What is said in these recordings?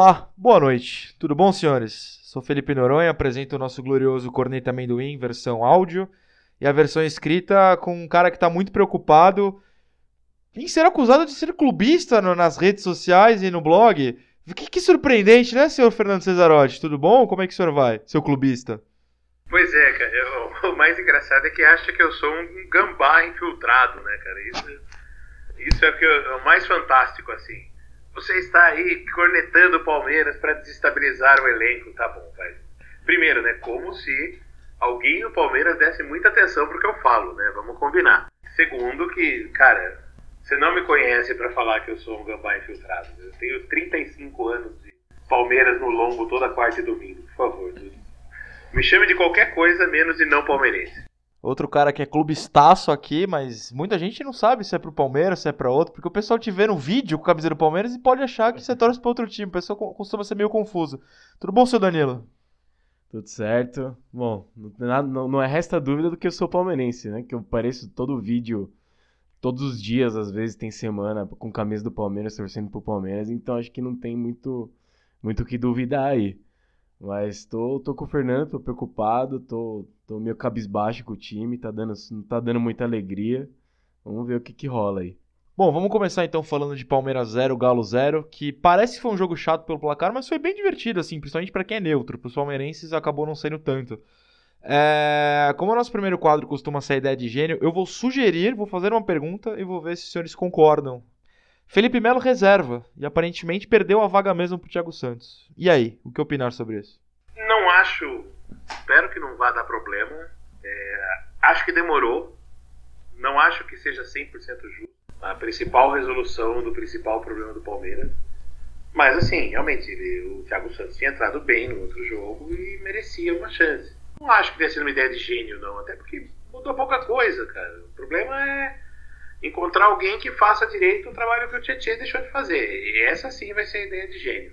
Olá, boa noite. Tudo bom, senhores? Sou Felipe Noronha, apresento o nosso glorioso Corneta Amendoim, versão áudio, e a versão escrita com um cara que está muito preocupado em ser acusado de ser clubista no, nas redes sociais e no blog. Que, que surpreendente, né, senhor Fernando Cesarotti? Tudo bom? Como é que o senhor vai, seu clubista? Pois é, cara. Eu, o mais engraçado é que acha que eu sou um gambá infiltrado, né, cara? Isso, isso é o, eu, é o mais fantástico, assim. Você está aí cornetando o Palmeiras para desestabilizar o elenco, tá bom, vai. Primeiro, né, como se alguém no Palmeiras desse muita atenção pro que eu falo, né? Vamos combinar. Segundo, que, cara, você não me conhece para falar que eu sou um gambá infiltrado. Eu tenho 35 anos de Palmeiras no lombo toda quarta e domingo, por favor. Me chame de qualquer coisa menos de não palmeirense. Outro cara que é clubistaço aqui, mas muita gente não sabe se é pro Palmeiras, se é pra outro, porque o pessoal te vê no vídeo com a camisa do Palmeiras e pode achar que você torce pra outro time. O pessoal costuma ser meio confuso. Tudo bom, seu Danilo? Tudo certo. Bom, não, não, é resta dúvida do que eu sou palmeirense, né? Que eu pareço todo vídeo todos os dias, às vezes tem semana com camisa do Palmeiras, torcendo pro Palmeiras, então acho que não tem muito muito que duvidar aí. Mas tô, tô com o Fernando, tô preocupado, tô, tô meio cabisbaixo com o time, tá dando, não tá dando muita alegria. Vamos ver o que que rola aí. Bom, vamos começar então falando de Palmeiras 0, Galo 0, que parece que foi um jogo chato pelo placar, mas foi bem divertido, assim, principalmente para quem é neutro. Para os palmeirenses acabou não sendo tanto. É, como o nosso primeiro quadro costuma ser a ideia de gênio, eu vou sugerir, vou fazer uma pergunta e vou ver se os senhores concordam. Felipe Melo reserva e aparentemente perdeu a vaga mesmo pro Thiago Santos. E aí, o que opinar sobre isso? Não acho, espero que não vá dar problema. É, acho que demorou. Não acho que seja 100% justo. A principal resolução do principal problema do Palmeiras. Mas assim, realmente, ele, o Thiago Santos tinha entrado bem no outro jogo e merecia uma chance. Não acho que tenha sido uma ideia de gênio, não. Até porque mudou pouca coisa, cara. O problema é encontrar alguém que faça direito o trabalho que o Tietchan deixou de fazer. E essa sim vai ser a ideia de gênio.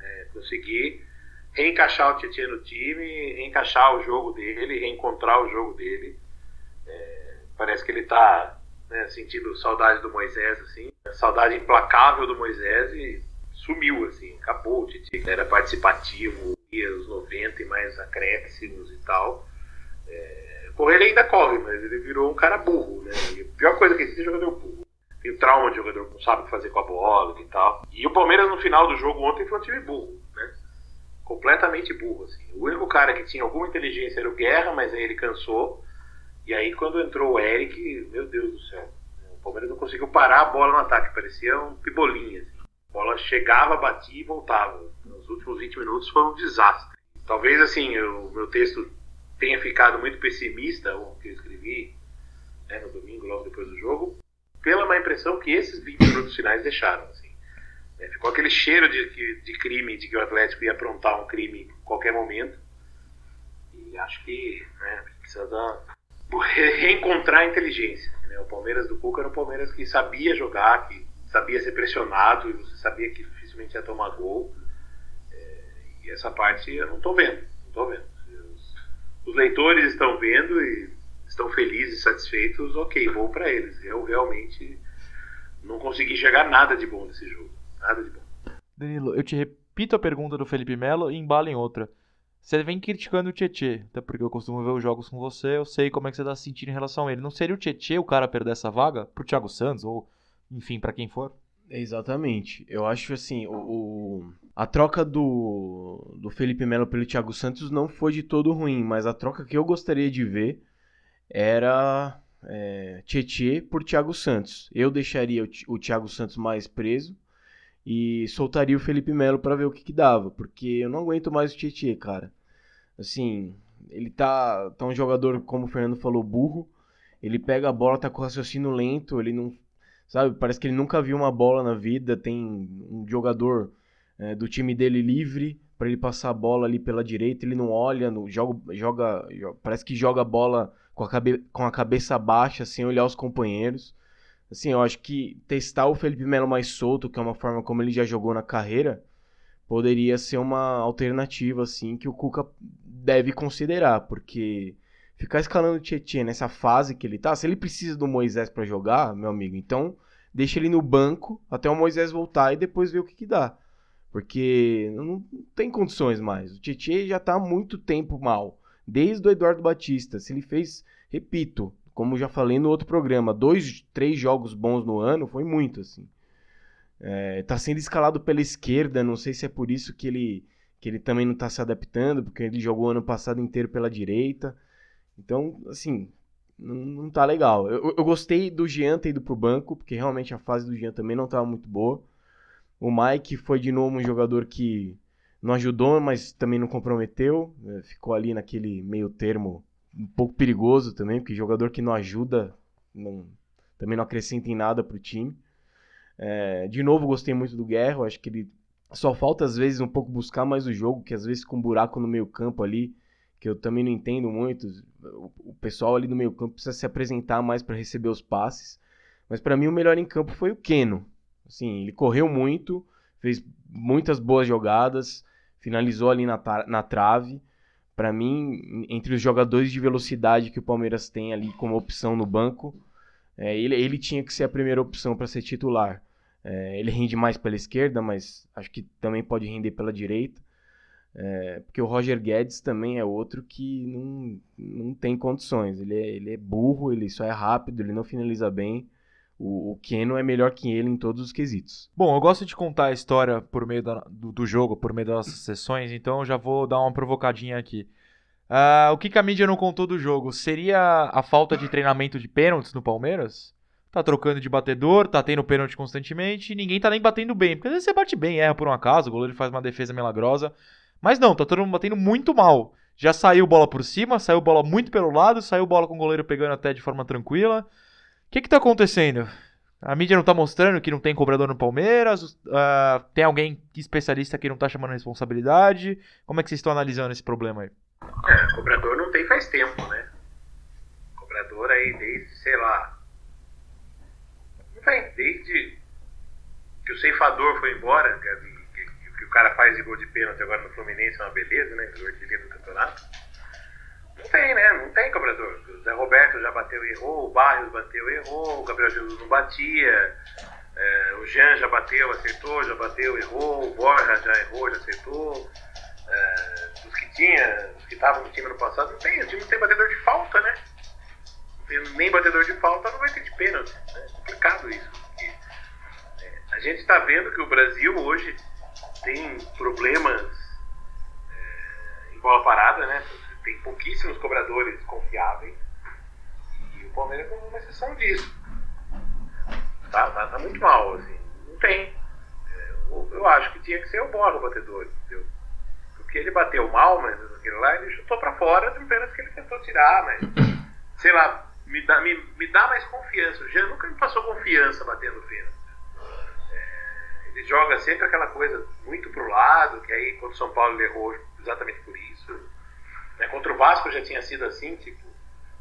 É conseguir reencaixar o Tietchan no time, reencaixar o jogo dele, reencontrar o jogo dele. É, parece que ele está né, sentindo saudade do Moisés, assim, saudade implacável do Moisés e sumiu, assim, acabou o Tietchan. Era participativo, ia os 90 e mais acréscimos e tal. É, correr ele ainda corre, mas ele virou um cara burro, né? E a pior coisa que existe é jogador burro. Tem trauma de jogador que não sabe o que fazer com a bola e tal. E o Palmeiras no final do jogo ontem foi um time burro, né? Completamente burro, assim. O único cara que tinha alguma inteligência era o Guerra, mas aí ele cansou. E aí quando entrou o Eric, meu Deus do céu. O Palmeiras não conseguiu parar a bola no ataque, parecia um pibolinha, assim. A bola chegava, batia e voltava. Nos últimos 20 minutos foi um desastre. Talvez assim, o meu texto tenha ficado muito pessimista, o que eu escrevi né, no domingo, logo depois do jogo, pela má impressão que esses 20 minutos finais deixaram. Assim. É, ficou aquele cheiro de, de crime, de que o Atlético ia aprontar um crime em qualquer momento. E acho que né, precisa dar, reencontrar a inteligência. Né? O Palmeiras do Cuca era um Palmeiras que sabia jogar, que sabia ser pressionado e você sabia que dificilmente ia tomar gol. É, e essa parte eu não estou vendo, não estou vendo. Os, leitores estão vendo e estão felizes, satisfeitos, ok, bom para eles. Eu realmente não consegui chegar nada de bom nesse jogo, nada de bom. Danilo, eu te repito a pergunta do Felipe Melo e embalo em outra. Você vem criticando o Tietê, até porque eu costumo ver os jogos com você, eu sei como é que você está se sentindo em relação a ele. Não seria o Tietê o cara perder essa vaga pro Thiago Santos ou enfim, para quem for. Exatamente. Eu acho assim, o, o, a troca do, do Felipe Melo pelo Thiago Santos não foi de todo ruim, mas a troca que eu gostaria de ver era é, Tietê por Thiago Santos. Eu deixaria o, o Thiago Santos mais preso e soltaria o Felipe Melo para ver o que, que dava, porque eu não aguento mais o Tietê, cara. Assim, ele tá, tá um jogador, como o Fernando falou, burro. Ele pega a bola, tá com raciocínio lento, ele não sabe? Parece que ele nunca viu uma bola na vida. Tem um jogador é, do time dele livre para ele passar a bola ali pela direita. Ele não olha, não, joga, joga, joga, parece que joga a bola com a, cabe, com a cabeça baixa, sem olhar os companheiros. Assim, eu acho que testar o Felipe Melo mais solto, que é uma forma como ele já jogou na carreira, poderia ser uma alternativa, assim, que o Cuca deve considerar, porque ficar escalando o Tietchan nessa fase que ele tá, se ele precisa do Moisés para jogar, meu amigo, então deixa ele no banco até o Moisés voltar e depois ver o que, que dá. Porque não tem condições mais. O Tietchan já tá há muito tempo mal. Desde o Eduardo Batista. Se ele fez, repito, como já falei no outro programa, dois, três jogos bons no ano, foi muito, assim. É, tá sendo escalado pela esquerda, não sei se é por isso que ele, que ele também não tá se adaptando, porque ele jogou o ano passado inteiro pela direita. Então, assim, não, não tá legal. Eu, eu gostei do Jean ter ido pro banco, porque realmente a fase do Jean também não tava muito boa. O Mike foi de novo um jogador que não ajudou, mas também não comprometeu. É, ficou ali naquele meio termo um pouco perigoso também, porque jogador que não ajuda não, também não acrescenta em nada pro time. É, de novo, gostei muito do Guerra. Acho que ele só falta às vezes um pouco buscar mais o jogo, que às vezes com um buraco no meio campo ali, que eu também não entendo muito. O, pessoal ali no meio campo precisa se apresentar mais para receber os passes. Mas para mim o melhor em campo foi o Keno. Assim, ele correu muito, fez muitas boas jogadas, finalizou ali na, na trave. Para mim, entre os jogadores de velocidade que o Palmeiras tem ali como opção no banco, é, ele, ele tinha que ser a primeira opção para ser titular. É, ele rende mais pela esquerda, mas acho que também pode render pela direita. É, porque o Roger Guedes também é outro que não, não tem condições. Ele é, ele é burro, ele só é rápido, ele não finaliza bem. O, o Keno é melhor que ele em todos os quesitos. Bom, eu gosto de contar a história por meio da, do, do, jogo, por meio das nossas sessões, então eu já vou dar uma provocadinha aqui. Uh, o que, que a mídia não contou do jogo? Seria a falta de treinamento de pênaltis no Palmeiras? Tá trocando de batedor, tá tendo pênalti constantemente e ninguém tá nem batendo bem. Porque às vezes você bate bem, erra por um acaso, o goleiro faz uma defesa milagrosa. Mas não, tá todo mundo batendo muito mal. Já saiu bola por cima, saiu bola muito pelo lado, saiu bola com o goleiro pegando até de forma tranquila. O que que tá acontecendo? A mídia não tá mostrando que não tem cobrador no Palmeiras? Uh, tem alguém especialista que não tá chamando a responsabilidade? Como é que vocês estão analisando esse problema aí? É, cobrador não tem faz tempo, né? Cobrador aí desde, sei lá. Desde que o ceifador foi embora, o cara faz de gol de pênalti agora no Fluminense é uma beleza, né? O artilheiro do campeonato. Não tem, né? Não tem cobrador. O Zé Roberto já bateu e errou, o Barrios bateu e errou, o Gabriel Jesus não batia, é, o Jean já bateu, acertou, já bateu, errou, o Borja já errou, já acertou. É, os que tinha, os que estavam no time no passado, não tem, o time não tem batedor de falta, né? Nem batedor de falta, não vai ter de pênalti. Né? É complicado isso. É, a gente está vendo que o Brasil hoje tem problemas é, em bola parada, né? Tem pouquíssimos cobradores confiáveis. E o Palmeiras é uma exceção disso. Tá, tá, tá muito mal, assim. Não tem. É, eu, eu, acho que tinha que ser o Borra o batedor, entendeu? Porque ele bateu mal, mas aquele lá ele chutou para fora do pênalti que ele tentou tirar, mas sei lá, me dá, me, me dá mais confiança. O Jean nunca me passou confiança batendo pênalti. Ele joga sempre aquela coisa muito pro lado, que aí quando o São Paulo errou exatamente por isso. Né, contra o Vasco já tinha sido assim, tipo,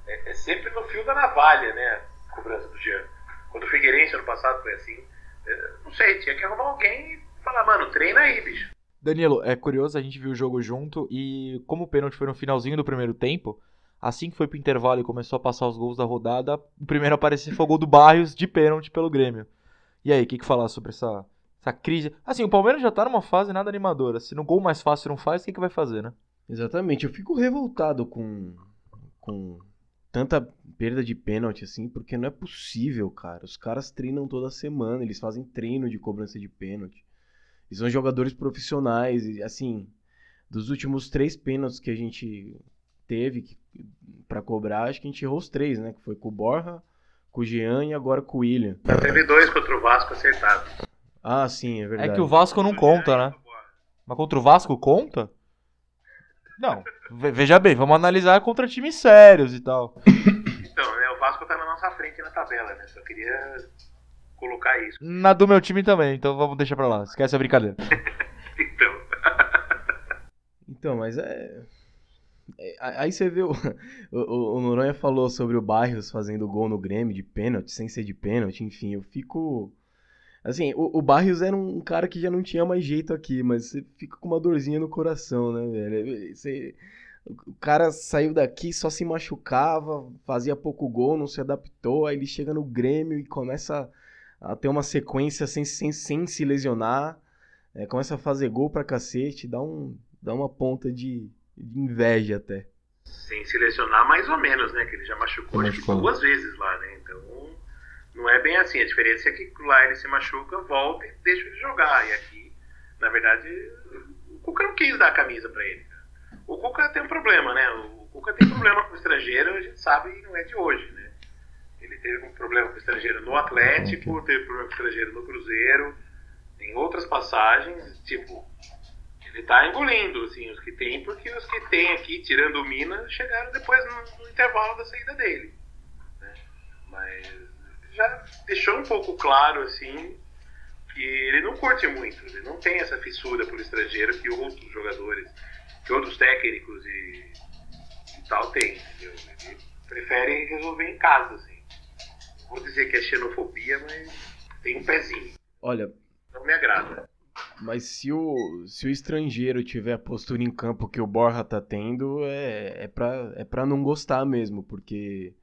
é, é sempre no fio da navalha, né? A cobrança do Jean. Quando o Figueirense ano passado foi assim. É, não sei, tinha que arrumar alguém e falar, mano, treina aí, bicho. Danilo, é curioso, a gente viu o jogo junto e como o pênalti foi no finalzinho do primeiro tempo, assim que foi pro intervalo e começou a passar os gols da rodada, o primeiro a aparecer foi o gol do Barrios de pênalti pelo Grêmio. E aí, o que, que falar sobre essa, essa crise? Assim, o Palmeiras já tá numa fase nada animadora. Se no gol mais fácil não faz, o que, que vai fazer, né? Exatamente, eu fico revoltado com, com tanta perda de pênalti assim, porque não é possível, cara. Os caras treinam toda semana, eles fazem treino de cobrança de pênalti. E são jogadores profissionais. E, assim, dos últimos três pênaltis que a gente teve para cobrar, acho que a gente errou os três, né? Que foi com o Borja, com o Jean e agora com o William. Já teve dois contra o Vasco acertados. Ah, sim, é verdade. É que o Vasco não conta, né? Mas contra o Vasco conta? Não. Veja bem, vamos analisar contra times sérios e tal. Então, né, o Vasco tá na nossa frente na tabela, né? Só queria colocar isso. Na do meu time também, então vamos deixar pra lá. Esquece a brincadeira. então. então, mas é... é aí você vê o, o, o Noronha falou sobre o Barrios fazendo gol no Grêmio de pênalti, sem ser de pênalti, enfim, eu fico. Assim, o, o Barrios era um cara que já não tinha mais jeito aqui, mas você fica com uma dorzinha no coração, né, velho? Você, o cara saiu daqui, só se machucava, fazia pouco gol, não se adaptou, aí ele chega no Grêmio e começa a ter uma sequência sem, sem, sem se lesionar. é, começa a fazer gol pra cacete, dá, um, dá uma ponta de, de inveja até. Sem se lesionar mais ou menos, né? Que ele já machucou, acho que duas vezes lá, não é bem assim. A diferença é que lá ele se machuca, volta e deixa ele jogar. E aqui, na verdade, o Cuca não quis dar a camisa para ele. O Cuca tem um problema, né? O Cuca tem problema com o estrangeiro, a gente sabe e não é de hoje, né? Ele teve um problema com o estrangeiro no Atlético, teve problema com o estrangeiro no Cruzeiro, em outras passagens, tipo, ele tá engolindo, assim, os que tem, porque os que tem aqui, tirando o Mina, chegaram depois no, no intervalo da saída dele. Né? Mas já deixou um pouco claro, assim, que ele não curte muito, ele não tem essa fissura por estrangeiro que outros jogadores, que outros técnicos e, e tal têm, entendeu? Ele prefere resolver em casa, assim. Vou dizer que é xenofobia, mas tem um pezinho. Olha. Não me agrada. Mas se o, se o estrangeiro tiver a postura em campo que o Borja tá tendo, é, é, pra, é pra não gostar mesmo, porque.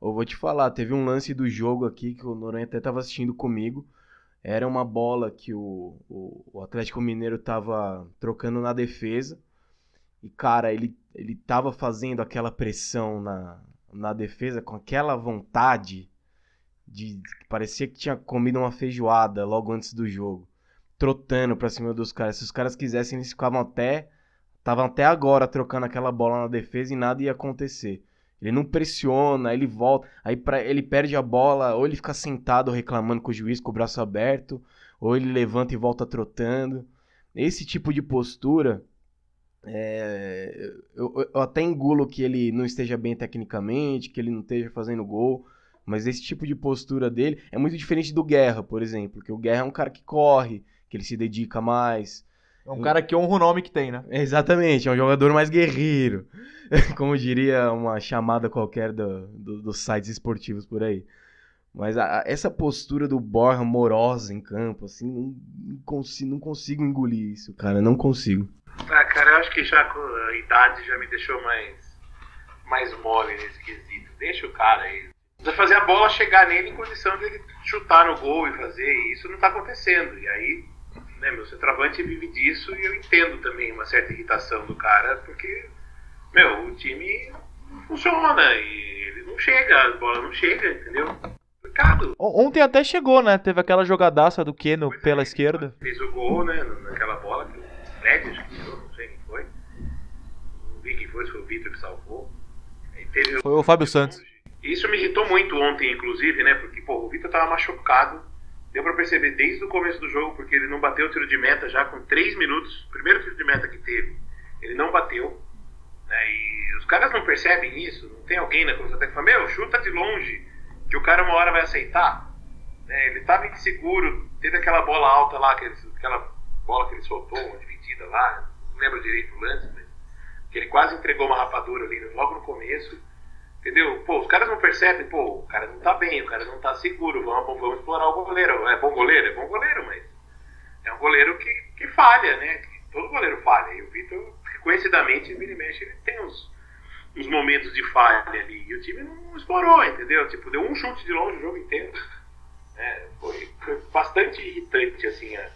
Eu vou te falar, teve um lance do jogo aqui que o Noronha até tava assistindo comigo. Era uma bola que o, o, o Atlético Mineiro tava trocando na defesa. E, cara, ele, ele tava fazendo aquela pressão na, na defesa com aquela vontade de. Parecia que tinha comido uma feijoada logo antes do jogo trotando pra cima dos caras. Se os caras quisessem, eles ficavam até. Estavam até agora trocando aquela bola na defesa e nada ia acontecer. Ele não pressiona, ele volta, aí pra, ele perde a bola, ou ele fica sentado reclamando com o juiz com o braço aberto, ou ele levanta e volta trotando. Esse tipo de postura, é, eu, eu, até engulo que ele não esteja bem tecnicamente, que ele não esteja fazendo gol, mas esse tipo de postura dele é muito diferente do Guerra, por exemplo, que o Guerra é um cara que corre, que ele se dedica mais. É um cara que honra o nome que tem, né? Exatamente, é um jogador mais guerreiro. Como diria uma chamada qualquer do, do, dos sites esportivos por aí. Mas a, essa postura do Borja morosa em campo, assim, não, não, consigo, não consigo engolir isso, cara. Não consigo. Ah, cara, eu acho que já com a idade já me deixou mais, mais mole nesse quesito. Deixa o cara aí. Precisa fazer a bola chegar nele em condição de ele chutar no gol e fazer. E isso não tá acontecendo. E aí né, meu centroavante vive disso e eu entendo também uma certa irritação do cara, porque, meu, o time funciona e ele não chega, a bola não chega, entendeu? Complicado. Ontem até chegou, né? Teve aquela jogadaça do Keno pois pela é, esquerda. Fez o gol, né? Naquela bola que o Fred acho que tirou, não sei quem foi. Não vi quem foi, se foi o Vitor que salvou. foi o Fábio Santos. Isso me irritou muito ontem, inclusive, né? Porque, pô, o Vitor tava machucado Deu para perceber desde o começo do jogo, porque ele não bateu o tiro de meta já com 3 minutos. Primeiro tiro de meta que teve, ele não bateu. Né, e os caras não percebem isso. Não tem alguém na comissão técnica que fala: Meu, chuta de longe, que o cara uma hora vai aceitar. Né, ele estava inseguro, teve aquela bola alta lá, aquela bola que ele soltou, uma dividida lá. Não lembro direito o lance, mas que ele quase entregou uma rapadura ali logo no começo. Entendeu? Pô, os caras não percebem, pô, o cara não tá bem, o cara não tá seguro, vamos, vamos explorar o goleiro. É bom goleiro? É bom goleiro, mas é um goleiro que, que falha, né? Todo goleiro falha. E o Vitor, reconhecidamente, vira e mexe, ele tem uns, uns momentos de falha ali. E o time não explorou, entendeu? Tipo, deu um chute de longe o jogo inteiro. É, foi, foi, bastante irritante, assim, a,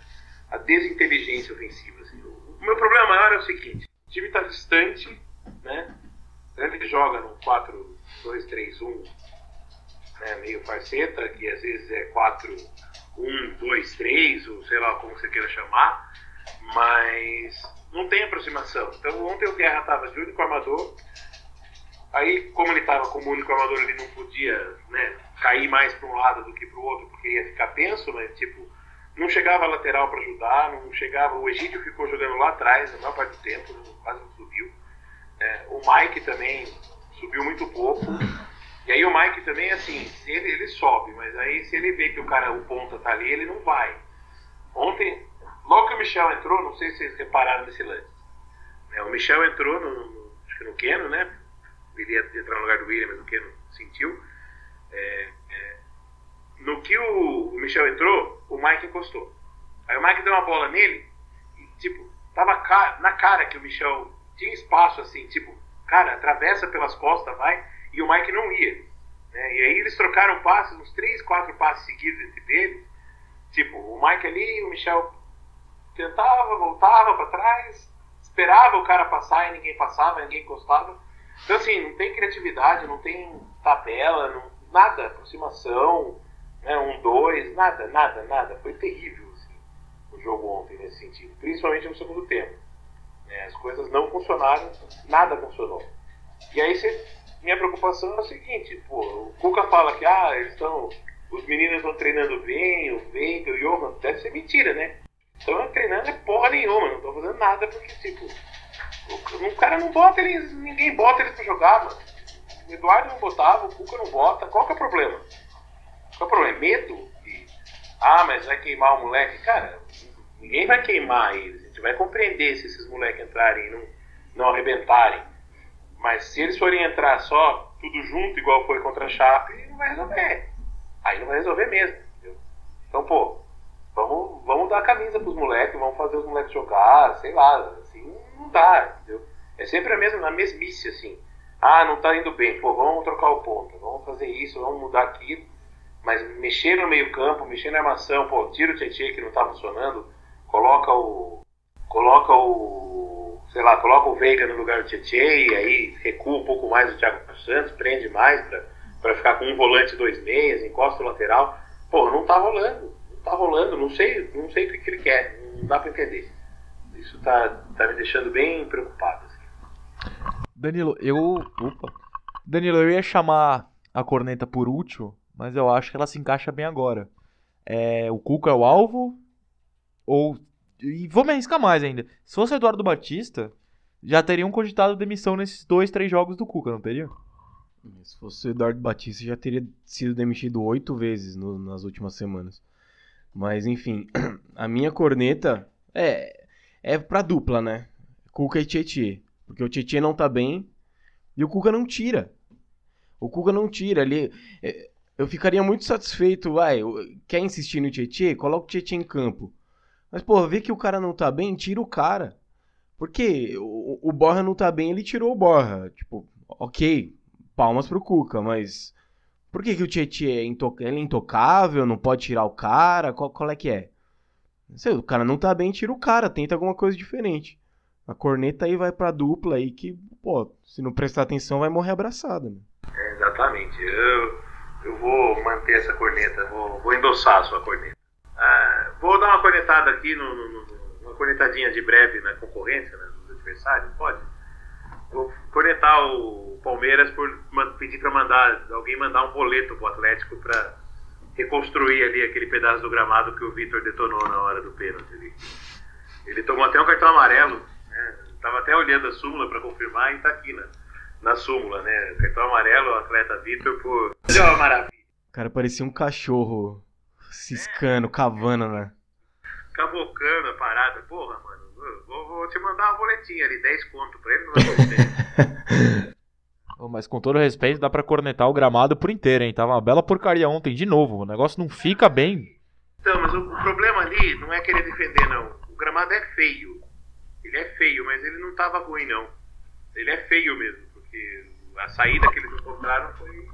a desinteligência ofensiva. Assim. O, o meu problema maior é o seguinte: o time tá distante, né? Ele joga no 4 2, 3, 1, né, meio farceta, que às vezes é 4, 1, 2, 3, ou sei lá como você queira chamar, mas não tem aproximação. Então ontem o Guerra estava de único armador, aí como ele estava como único armador, ele não podia né, cair mais para um lado do que para o outro, porque ia ficar tenso, mas tipo, não chegava a lateral para ajudar, não chegava. O Egídio ficou jogando lá atrás a maior parte do tempo, quase não subiu. É, o Mike também subiu muito pouco. E aí o Mike também, assim, ele, ele sobe, mas aí se ele vê que o cara, o ponta tá ali, ele não vai. Ontem, logo que o Michel entrou, não sei se vocês repararam nesse lance. É, o Michel entrou no, no, acho que no Keno, né? Ele ia entrar no lugar do William, mas o Keno sentiu. É, é, no que o, o, Michel entrou, o Mike encostou. Aí o Mike deu uma bola nele e, tipo, tava na cara que o Michel tinha espaço, assim, tipo, cara, atravessa pelas costas, vai, e o Mike não ia. Né? E aí eles trocaram passes, uns três, quatro passes seguidos entre eles. Tipo, o Mike ali, o Michel tentava, voltava para trás, esperava o cara passar e ninguém passava, ninguém encostava. Então, assim, não tem criatividade, não tem tabela, não, nada, aproximação, né, um, dois, nada, nada, nada. Foi terrível assim, o jogo ontem nesse sentido, principalmente no segundo tempo. É, as coisas não funcionaram, nada funcionou. E aí você, minha preocupação é o seguinte, pô, o Cuca fala que ah, eles estão. Os meninos estão treinando bem, o Veiga, o Johan, deve ser mentira, né? Estão treinando é porra nenhuma, não estão fazendo nada porque, tipo, o, o, cara não bota eles, ninguém bota eles pra jogar, mano. O Eduardo não botava, o Cuca não bota, qual que é o problema? Qual é o problema? É medo? E, ah, mas vai queimar o moleque? Cara, ninguém vai queimar eles. A gente vai compreender se esses moleques entrarem e não, não arrebentarem. Mas se eles forem entrar só tudo junto, igual foi contra a Chape, não vai resolver. Aí não vai resolver mesmo. Entendeu? Então, pô, vamos, vamos dar a camisa pros moleques, vamos fazer os moleques jogar, sei lá. Assim, não dá, entendeu? É sempre a mesma, a mesmice, assim. Ah, não tá indo bem, pô, vamos trocar o ponto, vamos fazer isso, vamos mudar aquilo. Mas mexer no meio campo, mexer na armação, pô, tira o Tietchan que não tá funcionando, coloca o. Coloca o. Sei lá, coloca o Veiga no lugar do Tietchan e aí recua um pouco mais o Thiago Santos, prende mais pra ficar com um volante dois meias, encosta o lateral. Pô, não tá rolando. Não tá rolando, não sei, não sei o que, que ele quer, não dá pra entender. Isso tá, tá me deixando bem preocupado. Assim. Danilo, eu. Opa. Danilo, eu ia chamar a corneta por último, mas eu acho que ela se encaixa bem agora. É, o Cuca é o alvo? Ou. E vou me arriscar mais ainda. Se fosse Eduardo Batista, já teriam cogitado demissão nesses dois, três jogos do Cuca, não teria? Se fosse Eduardo Batista, já teria sido demitido oito vezes no, nas últimas semanas. Mas, enfim, a minha corneta é, é pra dupla, né? Cuca e Tietê. Porque o Tietê não tá bem e o Cuca não tira. O Cuca não tira. Ele, é, eu ficaria muito satisfeito, vai, quer insistir no Tietchan? Coloca o Tietchan em campo. Mas, pô, vê que o cara não tá bem, tira o cara. Porque o, o Borra não tá bem, ele tirou o Borra. Tipo, ok, palmas pro Cuca, mas por que, que o Tietchan é, intoc é intocável, não pode tirar o cara? Qual, qual é que é? Sei, o cara não tá bem, tira o cara, tenta alguma coisa diferente. A corneta aí vai pra dupla aí que, pô, se não prestar atenção vai morrer abraçada. Né? É, exatamente. Eu eu vou manter essa corneta, vou, vou endossar a sua corneta. Vou dar uma cornetada aqui, no, no, no, uma cornetadinha de breve na concorrência, né, dos adversários, pode? Vou cornetar o Palmeiras por pedir para mandar alguém mandar um boleto pro Atlético para reconstruir ali aquele pedaço do gramado que o Vitor detonou na hora do pênalti. Ali. Ele tomou até um cartão amarelo, né? Tava até olhando a súmula para confirmar e tá aqui, né? na súmula, né? Cartão amarelo, o atleta Vitor por. Olha maravilha. O cara parecia um cachorro ciscando, é. cavando, né? Cavocando a parada. Porra, mano. Vou, vou, te mandar uma boletinha ali, 10 conto pra ele, não vai Mas com todo respeito, dá pra cornetar o gramado por inteiro, hein? Tava uma bela porcaria ontem, de novo. O negócio não fica bem. Então, mas o, o problema ali não é querer defender, não. O gramado é feio. Ele é feio, mas ele não tava ruim, não. Ele é feio mesmo porque a saída que eles encontraram foi,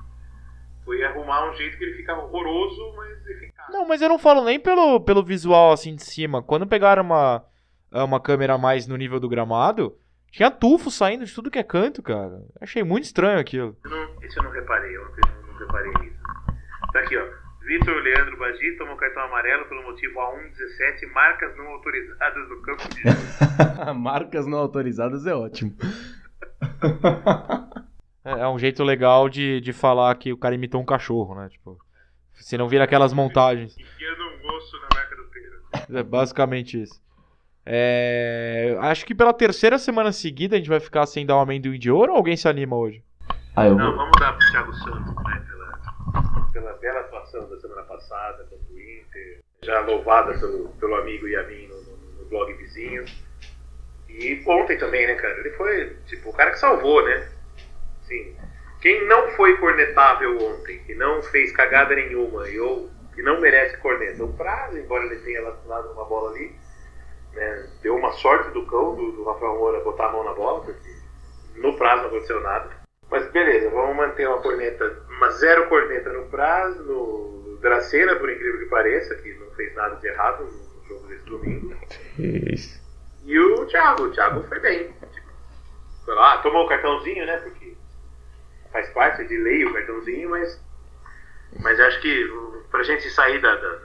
foi arrumar um jeito que ele ficava horroroso, mas eficaz. Não, mas eu não falo nem pelo, pelo visual assim de cima. Quando pegaram uma, uma câmera mais no nível do gramado, tinha tufo saindo de tudo que é canto, cara. Achei muito estranho aquilo. Eu não, isso eu não reparei, eu não, não reparei nisso. Tá aqui, ó. Vitor Leandro Bagi tomou cartão amarelo pelo motivo A117, marcas não autorizadas no campo de jogo. marcas não autorizadas é ótimo. É, é um jeito legal de, de falar que o cara imitou um cachorro, né? Tipo, se não vira aquelas montagens. Um osso na marca do pênalti. É basicamente isso. É... Acho que pela terceira semana seguida a gente vai ficar sem dar um amendoim de ouro ou alguém se anima hoje? Ah, eu Não, vamos dar pro Thiago Santos, né? Pela, pela bela atuação da semana passada contra o Inter. Já louvada pelo, pelo amigo Yamin no, no, no blog vizinho. E ontem também, né, cara? Ele foi, tipo, o cara que salvou, né? Sim. Quem não foi cornetável ontem, que não fez cagada nenhuma e ou que não merece corneta, o Prazo, embora ele tenha lançado uma bola ali, né, deu uma sorte do cão, do, do Rafael Moura, botar a mão na bola, porque no prazo não aconteceu nada. Mas beleza, vamos manter uma corneta, uma zero corneta no prazo, no Dracena, por incrível que pareça, que não fez nada de errado no jogo nesse domingo. E o Thiago, o Thiago foi bem. Foi lá, tomou o cartãozinho, né? Porque faz parte de lei o cartãozinho, mas, mas acho que pra gente sair da, da,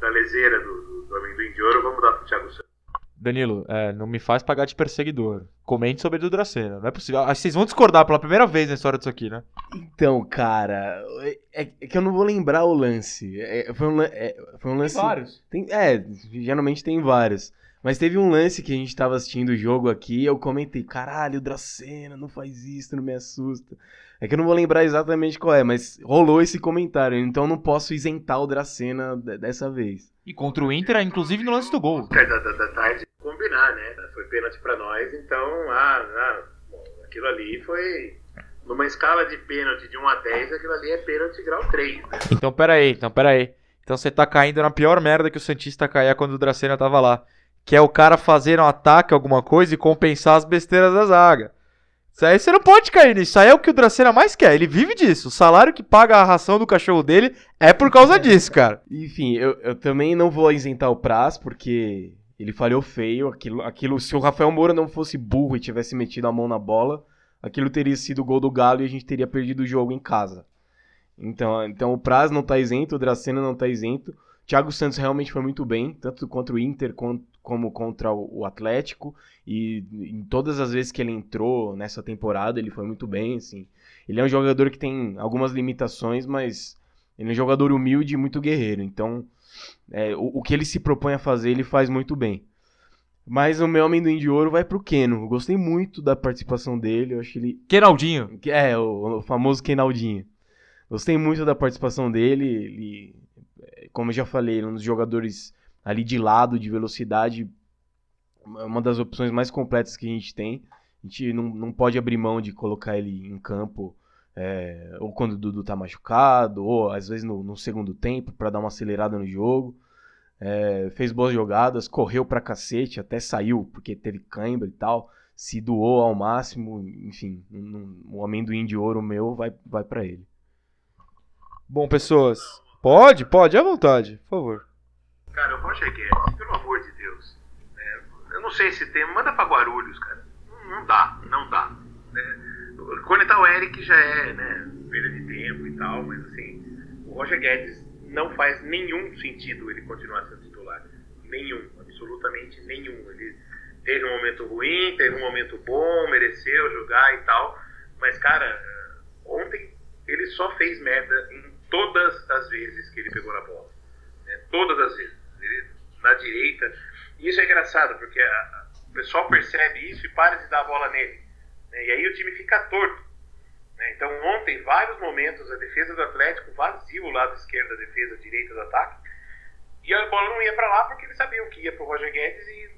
da, leseira do, do, do amendoim de ouro, vamos dar pro Thiago Santos. Danilo, é, não me faz pagar de perseguidor. Comente sobre o Dracena. Não é possível. Acho que vocês vão discordar pela primeira vez na história disso aqui, né? Então, cara, é, é que eu não vou lembrar o lance. É, foi, um, é, foi um lance. Tem vários. Tem- é, geralmente tem vários. Mas teve um lance que a gente tava assistindo o jogo aqui e eu comentei, caralho, o Dracena não faz isso, não me assusta. É que eu não vou lembrar exatamente qual é, mas rolou esse comentário, então eu não posso isentar o Dracena de- dessa vez. E contra o Inter, inclusive no lance do gol. Da, da, da tarde combinar, né? Foi pênalti pra nós, então, ah, ah, bom, aquilo ali foi. Numa escala de pênalti de 1 a 10, aquilo ali é pênalti grau 3, né? Então, pera aí, então, pera aí. Então você tá caindo na pior merda que o Santista caía quando o Dracena tava lá. Que é o cara fazer um ataque, alguma coisa, e compensar as besteiras da zaga. Isso aí você não pode cair nisso. Isso aí é o que o Dracena mais quer. Ele vive disso. O salário que paga a ração do cachorro dele é por causa disso, cara. Enfim, eu, eu também não vou isentar o Praz, porque ele falhou feio. Aquilo, aquilo, se o Rafael Moura não fosse burro e tivesse metido a mão na bola, aquilo teria sido o gol do Galo e a gente teria perdido o jogo em casa. Então, então o Praz não tá isento, o Dracena não tá isento. Thiago Santos realmente foi muito bem, tanto contra o Inter con- como contra o Atlético. E em todas as vezes que ele entrou nessa temporada, ele foi muito bem, assim. Ele é um jogador que tem algumas limitações, mas ele é um jogador humilde e muito guerreiro. Então, é, o, o que ele se propõe a fazer, ele faz muito bem. Mas o meu amendoim de ouro vai pro Keno. Eu gostei muito da participação dele. Eu acho que ele. Kenaldinho. É, o, o famoso Kenaldinho. Gostei muito da participação dele. Ele, como eu já falei, ele é um dos jogadores ali de lado, de velocidade. uma uma das opções mais completas que a gente tem. A gente não, não pode abrir mão de colocar ele em campo. é, ou quando o Dudu tá machucado, ou às vezes no, no segundo tempo, para dar uma acelerada no jogo. É, fez boas jogadas, correu pra cacete, até saiu, porque teve cãibra e tal. Se doou ao máximo, enfim, não- o amendoim de ouro meu vai, vai para ele. Bom, pessoas. Pode, pode, à vontade, por favor. Cara, o Roger Guedes, pelo amor de Deus. né, eu não sei se tem. Manda pra Guarulhos, cara. Não, dá, não dá. né. Conectar o Eric já é, né? Perda de tempo e tal, mas assim, o Roger Guedes não faz nenhum sentido ele continuar sendo titular. Nenhum, absolutamente nenhum. Ele teve um momento ruim, teve um momento bom, mereceu jogar e tal. Mas, cara, ontem ele só fez merda em todas as vezes que ele pegou na bola né, todas as vezes, na direita. E isso é engraçado, porque a- a- o pessoal percebe isso e para de dar a bola nele. né, e aí o time fica torto. né. Então ontem, vários momentos, a defesa do Atlético vazia o lado esquerdo da defesa, a direita do ataque, e a bola não ia para lá porque eles sabiam que ia pro Roger Guedes e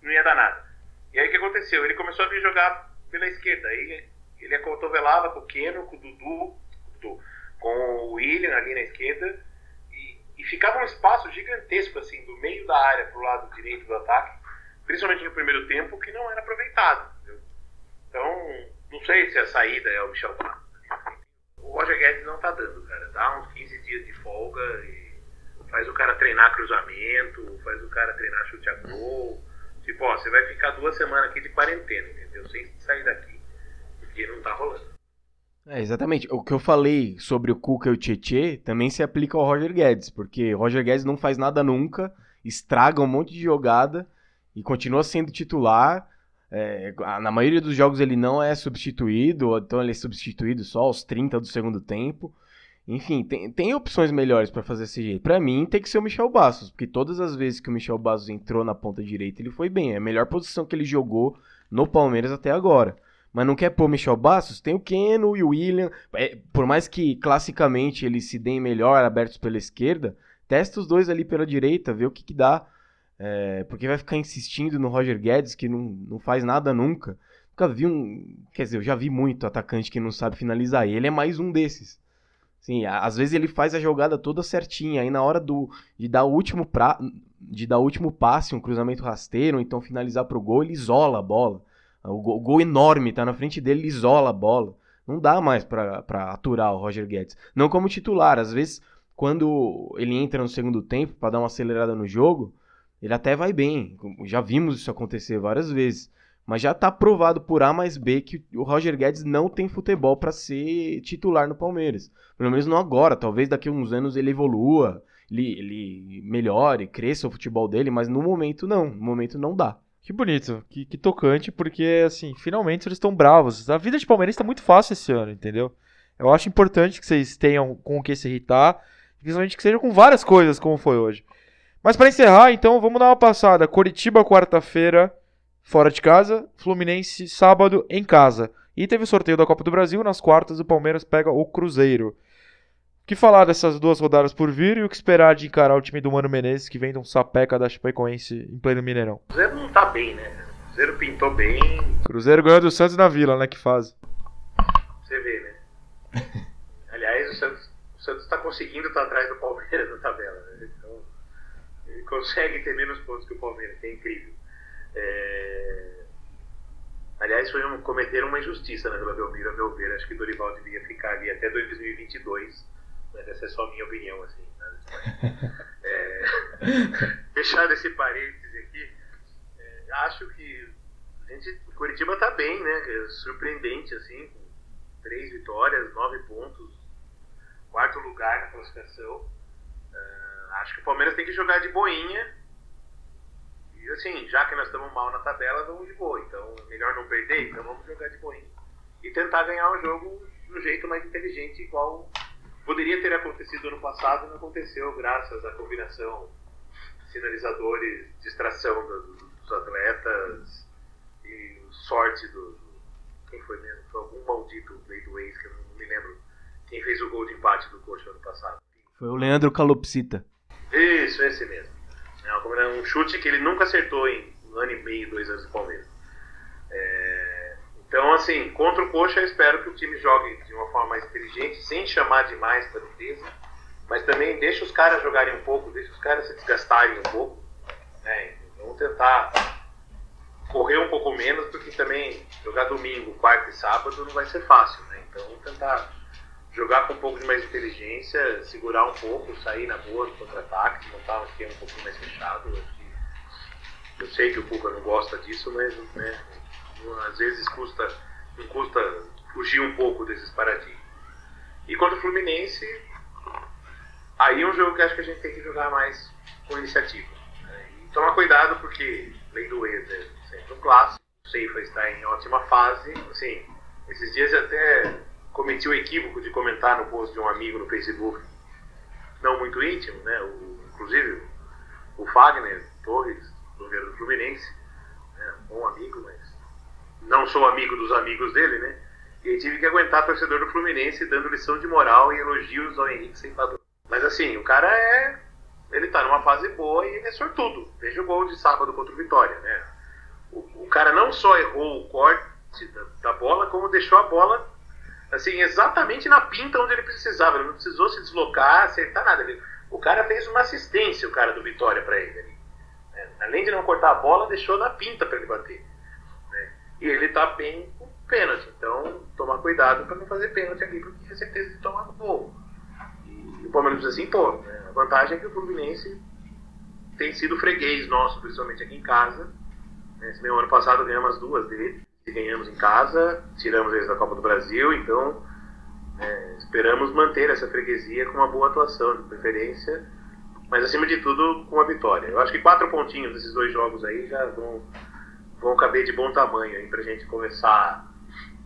não ia dar nada. E aí o que aconteceu? Ele começou a vir jogar pela esquerda. Aí ele acotovelava com o Keno, o com o Dudu, com o William ali na esquerda e, ficava um espaço gigantesco assim do meio da área para o lado direito do ataque, principalmente no primeiro tempo, que não era aproveitado. entendeu? Então, não sei se a saída é o Michel Bastos. O Roger Guedes não tá dando, cara. Dá uns 15 dias de folga e faz o cara treinar cruzamento, faz o cara treinar chute a gol. Tipo, ó, você vai ficar duas semanas aqui de quarentena, entendeu? Sem sair daqui. Porque não tá rolando. É, exatamente. O que eu falei sobre o Cuca e o Tietê também se aplica ao Roger Guedes, porque Roger Guedes não faz nada nunca, estraga um monte de jogada e continua sendo titular. É, na maioria dos jogos ele não é substituído, então ele é substituído só aos 30 do segundo tempo. Enfim, tem, tem opções melhores pra fazer esse jeito. Pra mim, tem que ser o Michel Bastos, porque todas as vezes que o Michel Bastos entrou na ponta direita, ele foi bem. É a melhor posição que ele jogou no Palmeiras até agora. Mas não quer pôr Michel Bastos? Tem o Keno e o William. É, por mais que classicamente eles se deem melhor abertos pela esquerda, testa os dois ali pela direita, vê o que, que dá. É, porque vai ficar insistindo no Roger Guedes, que não, não faz nada nunca. Nunca vi um. Quer dizer, eu já vi muito atacante que não sabe finalizar. E ele é mais um desses. Sim, às vezes ele faz a jogada toda certinha. Aí na hora do, de dar o último pra, de dar o último passe, um cruzamento rasteiro, então finalizar pro gol, ele isola a bola. O gol, gol enorme tá na frente dele, ele isola a bola. Não dá mais pra aturar o Roger Guedes. Não como titular. Às vezes, quando ele entra no segundo tempo pra dar uma acelerada no jogo, ele até vai bem. Já vimos isso acontecer várias vezes. Mas já está provado por A mais B que o Roger Guedes não tem futebol para ser titular no Palmeiras. Pelo menos não agora. Talvez daqui a uns anos ele evolua, ele, ele melhore, cresça o futebol dele, mas no momento não. No momento não dá. Que bonito, que, que tocante, porque assim, finalmente eles estão bravos. A vida de palmeirense está muito fácil esse ano, entendeu? Eu acho importante que vocês tenham com o que se irritar, principalmente que seja com várias coisas, como foi hoje. Mas para encerrar, então, vamos dar uma passada. Curitiba, quarta-feira, fora de casa. Fluminense, sábado, em casa. E teve sorteio da Copa do Brasil. Nas quartas, o Palmeiras pega o Cruzeiro. O que falar dessas duas rodadas por vir e o que esperar de encarar o time do Mano Menezes, que vem de um sapeca da Chapecoense em pleno Mineirão? O Cruzeiro não tá bem, né? O Cruzeiro pintou bem. Cruzeiro ganhou do Santos na Vila, né? Que fase. Você vê, né? Aliás, o Santos, o Santos tá conseguindo estar tá atrás do Palmeiras na tabela. Né? Então, ele consegue ter menos pontos que o Palmeiras, que é incrível. É... Aliás, foi um, cometeram uma injustiça na Vila Belmiro, a meu ver. Acho que Dorival devia ficar ali até 2022. Mas essa é só minha opinião, assim. É... Fechado esse parênteses aqui, é... acho que a gente, Curitiba tá bem, né? É surpreendente, assim, com três vitórias, nove pontos, quarto lugar na classificação. Uh, acho que o Palmeiras tem que jogar de boinha e assim, já que nós estamos mal na tabela, vamos de boa. Então, melhor não perder, então vamos jogar de boinha. E tentar ganhar o jogo do jeito mais inteligente, igual poderia ter acontecido ano passado, não aconteceu, graças à combinação sinalizadores, distração dos atletas e sorte do. Quem foi mesmo? Foi algum maldito ex, que eu não me lembro. Quem fez o gol de empate do Coxa ano passado? Foi o Leandro Calopsita. Isso, esse mesmo. É um chute que ele nunca acertou em um ano e meio, dois anos de Palmeiras. É, então, assim, contra o Coxa, eu espero que o time jogue de uma forma mais inteligente, sem chamar demais para defesa, mas também deixa os caras jogarem um pouco, deixa os caras se desgastarem um pouco. Né? Vamos tentar correr um pouco menos, porque também jogar domingo, quarta e sábado não vai ser fácil. Né? Então, vamos tentar jogar com um pouco de mais inteligência, segurar um pouco, sair na boa do contra-ataque, montar um esquema um pouquinho mais fechado. Eu, sei que o Cuca não gosta disso, mas né, às vezes custa, não custa fugir um pouco desses paradigmas. E contra o Fluminense, aí é um jogo que acho que a gente tem que jogar mais com iniciativa. Né? E tomar cuidado porque, lei do ex, é sempre um clássico. O Seifa está em ótima fase. Assim, esses dias até cometi o equívoco de comentar no post de um amigo no Facebook, não muito íntimo, né? O, inclusive o Fagner Torres, do Fluminense, né? um bom amigo, mas não sou amigo dos amigos dele, né? E tive que aguentar torcedor do Fluminense dando lição de moral e elogios ao Henrique Seipador. Mas assim, o cara é. Ele tá numa fase boa e ele é sortudo. Veja o gol de sábado contra o Vitória, né? O, o cara não só errou o corte da, da bola, como deixou a bola assim, exatamente na pinta onde ele precisava. Ele não precisou se deslocar, acertar nada. Ele, o cara fez uma assistência, o cara do Vitória, para ele. Ali. É, além de não cortar a bola, deixou na pinta para ele bater. Né? E ele tá bem com pênalti. Então, tomar cuidado para não fazer pênalti aqui, porque tem certeza de tomar gol. E o Palmeiras precisa impor. Né? A vantagem é que o Fluminense tem sido freguês nosso, principalmente aqui em casa. Esse meu ano passado ganhamos as duas dele ganhamos em casa, tiramos eles da Copa do Brasil, então é, esperamos manter essa freguesia com uma boa atuação, de preferência, mas acima de tudo com a vitória. Eu acho que quatro pontinhos desses dois jogos aí já vão, vão caber de bom tamanho aí pra gente começar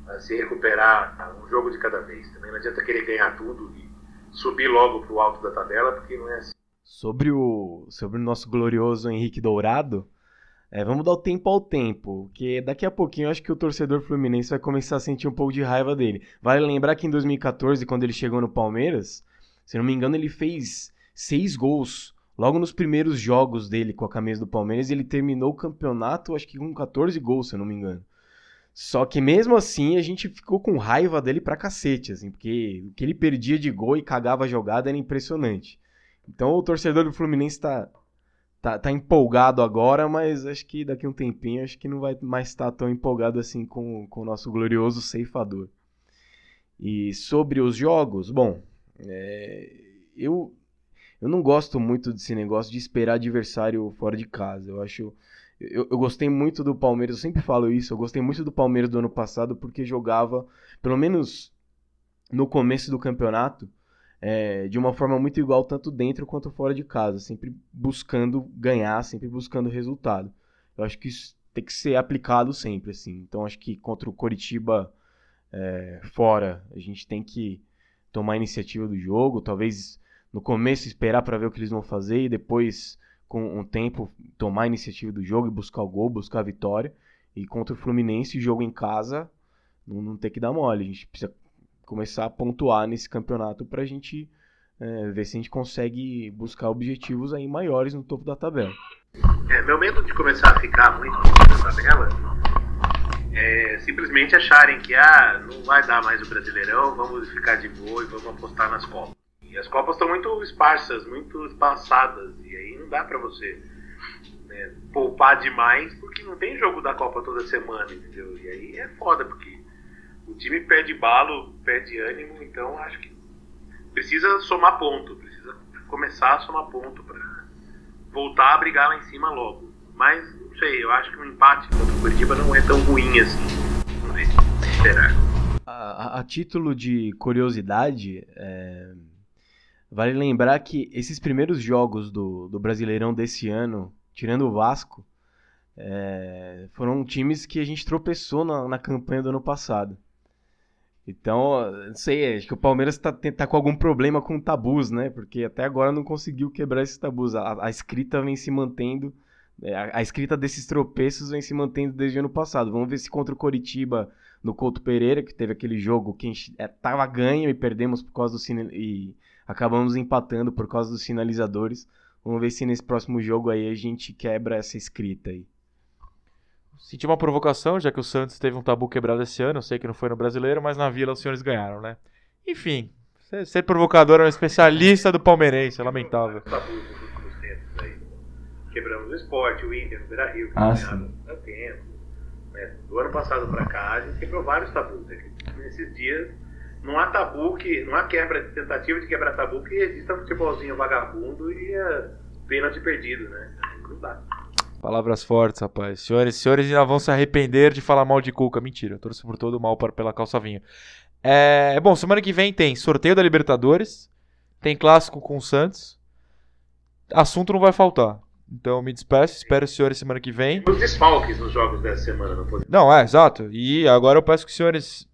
a se recuperar tá? um jogo de cada vez. Também não adianta querer ganhar tudo e subir logo pro alto da tabela, porque não é assim. Sobre o, sobre o nosso glorioso Henrique Dourado, é, vamos dar o tempo ao tempo, porque daqui a pouquinho eu acho que o torcedor fluminense vai começar a sentir um pouco de raiva dele. Vale lembrar que em 2014, quando ele chegou no Palmeiras, se não me engano, ele fez seis gols logo nos primeiros jogos dele com a camisa do Palmeiras. Ele terminou o campeonato, acho que com 14 gols, se eu não me engano. Só que mesmo assim a gente ficou com raiva dele pra cacete, assim, porque o que ele perdia de gol e cagava a jogada era impressionante. Então o torcedor do Fluminense tá, tá, tá empolgado agora, mas acho que daqui a um tempinho acho que não vai mais estar tão empolgado assim com, com o nosso glorioso ceifador. E sobre os jogos, bom, é, eu, eu não gosto muito desse negócio de esperar adversário fora de casa. Eu acho. Eu, eu, gostei muito do Palmeiras, eu sempre falo isso, eu gostei muito do Palmeiras do ano passado porque jogava, pelo menos no começo do campeonato, é, de uma forma muito igual, tanto dentro quanto fora de casa, sempre buscando ganhar, sempre buscando resultado. Eu acho que isso tem que ser aplicado sempre, assim. Então acho que contra o Coritiba é, fora, a gente tem que tomar a iniciativa do jogo, talvez no começo esperar para ver o que eles vão fazer e depois com um tempo tomar a iniciativa do jogo e buscar o gol, buscar a vitória. E contra o Fluminense, jogo em casa, não, não tem que dar mole. A gente precisa começar a pontuar nesse campeonato para a gente é, ver se a gente consegue buscar objetivos aí maiores no topo da tabela. É, meu medo de começar a ficar muito na tabela é simplesmente acharem que ah, não vai dar mais o Brasileirão, vamos ficar de boa e vamos apostar nas Copas. As Copas estão muito esparsas, muito espaçadas, e aí não dá para você né, poupar demais, porque não tem jogo da Copa toda semana, entendeu? E aí é foda, porque o time perde balo, perde ânimo, então acho que precisa somar ponto, precisa começar a somar ponto para voltar a brigar lá em cima logo. Mas não sei, eu acho que um empate contra o Curitiba não é tão ruim assim. Vamos ver, esperar. A, a, título de curiosidade, é, vale lembrar que esses primeiros jogos do, do Brasileirão desse ano, tirando o Vasco, é, foram times que a gente tropeçou na, na campanha do ano passado. Então, não sei, acho que o Palmeiras tá, tá com algum problema com tabus, né? Porque até agora não conseguiu quebrar esses tabus. A, a escrita vem se mantendo, é, a, a, escrita desses tropeços vem se mantendo desde o ano passado. Vamos ver se contra o Coritiba, no Couto Pereira, que teve aquele jogo que é, tava ganho e perdemos por causa do e acabamos empatando por causa dos sinalizadores. Vamos ver se nesse próximo jogo aí a gente quebra essa escrita aí. Senti uma provocação, já que o Santos teve um tabu quebrado esse ano. Eu sei que não foi no brasileiro, mas na vila os senhores ganharam, né? Enfim, ser, provocador é um especialista do palmeirense, é lamentável. Quebramos o esporte, o Inter, o Beira Rio, que ah, sim. tempo. Né? Do ano passado para cá, a gente quebrou vários tabus. Né? Nesses dias, não há tabu que. não há quebra, tentativa de quebrar tabu que exista um futebolzinho vagabundo e a pênalti perdido, né? Não dá. Palavras fortes, rapaz. Senhores, senhores ainda vão se arrepender de falar mal de Cuca. Mentira, eu torço por todo mal para, pela calça vinho. É, bom, semana que vem tem sorteio da Libertadores, tem clássico com o Santos. Assunto não vai faltar. Então me despeço, espero os senhores semana que vem. Os desfalques nos jogos dessa semana, não pode. Não, é, exato. E agora eu peço que os senhores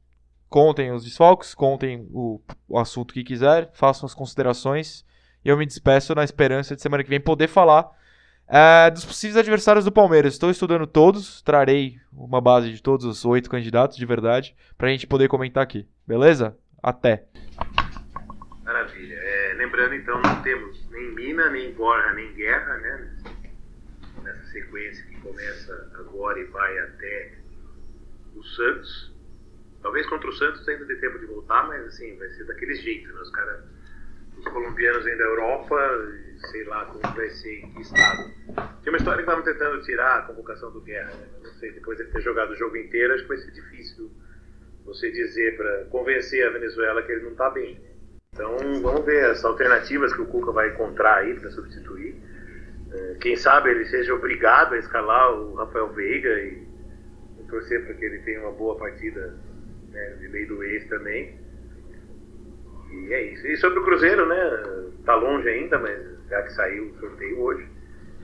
contem os desfalques, contem o, o assunto que quiser, façam as considerações. E eu me despeço na esperança de semana que vem poder falar é, dos possíveis adversários do Palmeiras, estou estudando todos, trarei uma base de todos os oito candidatos de verdade, para a gente poder comentar aqui. Beleza? Até. Maravilha. É, lembrando então, não temos nem Mina, nem Borja, nem Guerra, né? Nessa sequência que começa agora e vai até o Santos. Talvez contra o Santos ainda dê tempo de voltar, mas assim, vai ser daquele jeito, né? Os caras os colombianos ainda da Europa, sei lá como vai ser em que estado. Tinha uma história que estavam tentando tirar a convocação do Guerra, né? não sei, depois de ter jogado o jogo inteiro, acho que vai ser difícil você dizer para convencer a Venezuela que ele não está bem. Então vamos ver as alternativas que o Cuca vai encontrar aí para substituir. É, quem sabe ele seja obrigado a escalar o Rafael Veiga e, torcer para que ele tenha uma boa partida né, de lei do ex também. E é isso. E sobre o Cruzeiro, né? Tá longe ainda, mas já que saiu o sorteio hoje.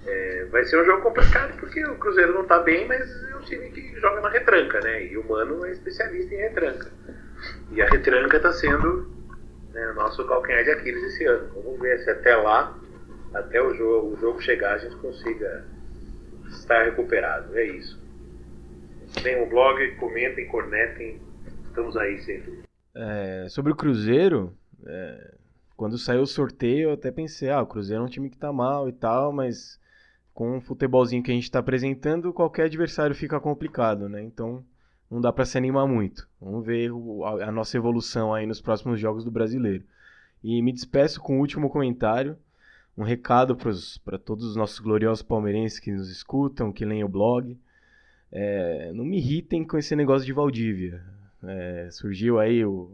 É, vai ser um jogo complicado porque o Cruzeiro não tá bem, mas é um time que joga na retranca, né? E o Mano é especialista em retranca. E a retranca tá sendo né, o nosso calcanhar de Aquiles esse ano. Vamos ver se até lá, até o jogo, o jogo chegar, a gente consiga estar recuperado. É isso. Tem um blog, comentem, cornetem. Estamos aí sempre. É, sobre o Cruzeiro, é, quando saiu o sorteio, eu até pensei, ah, o Cruzeiro é um time que tá mal e tal, mas com o futebolzinho que a gente tá apresentando, qualquer adversário fica complicado, né? Então não dá para se animar muito. Vamos ver a, nossa evolução aí nos próximos jogos do brasileiro. E me despeço com o último comentário. Um recado para todos os nossos gloriosos palmeirenses que nos escutam, que leem o blog. É, não me irritem com esse negócio de Valdívia. É, surgiu aí o,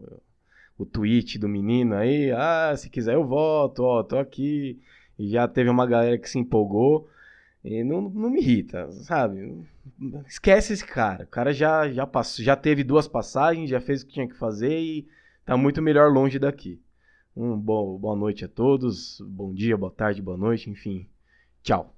o tweet do menino aí, ah, se quiser eu voto, ó, tô aqui. E já teve uma galera que se empolgou. E não, não me irrita, sabe? Esquece esse cara. O cara já, já, passou, já teve duas passagens, já fez o que tinha que fazer e tá muito melhor longe daqui. Um bom, boa noite a todos, bom dia, boa tarde, boa noite, enfim. Tchau.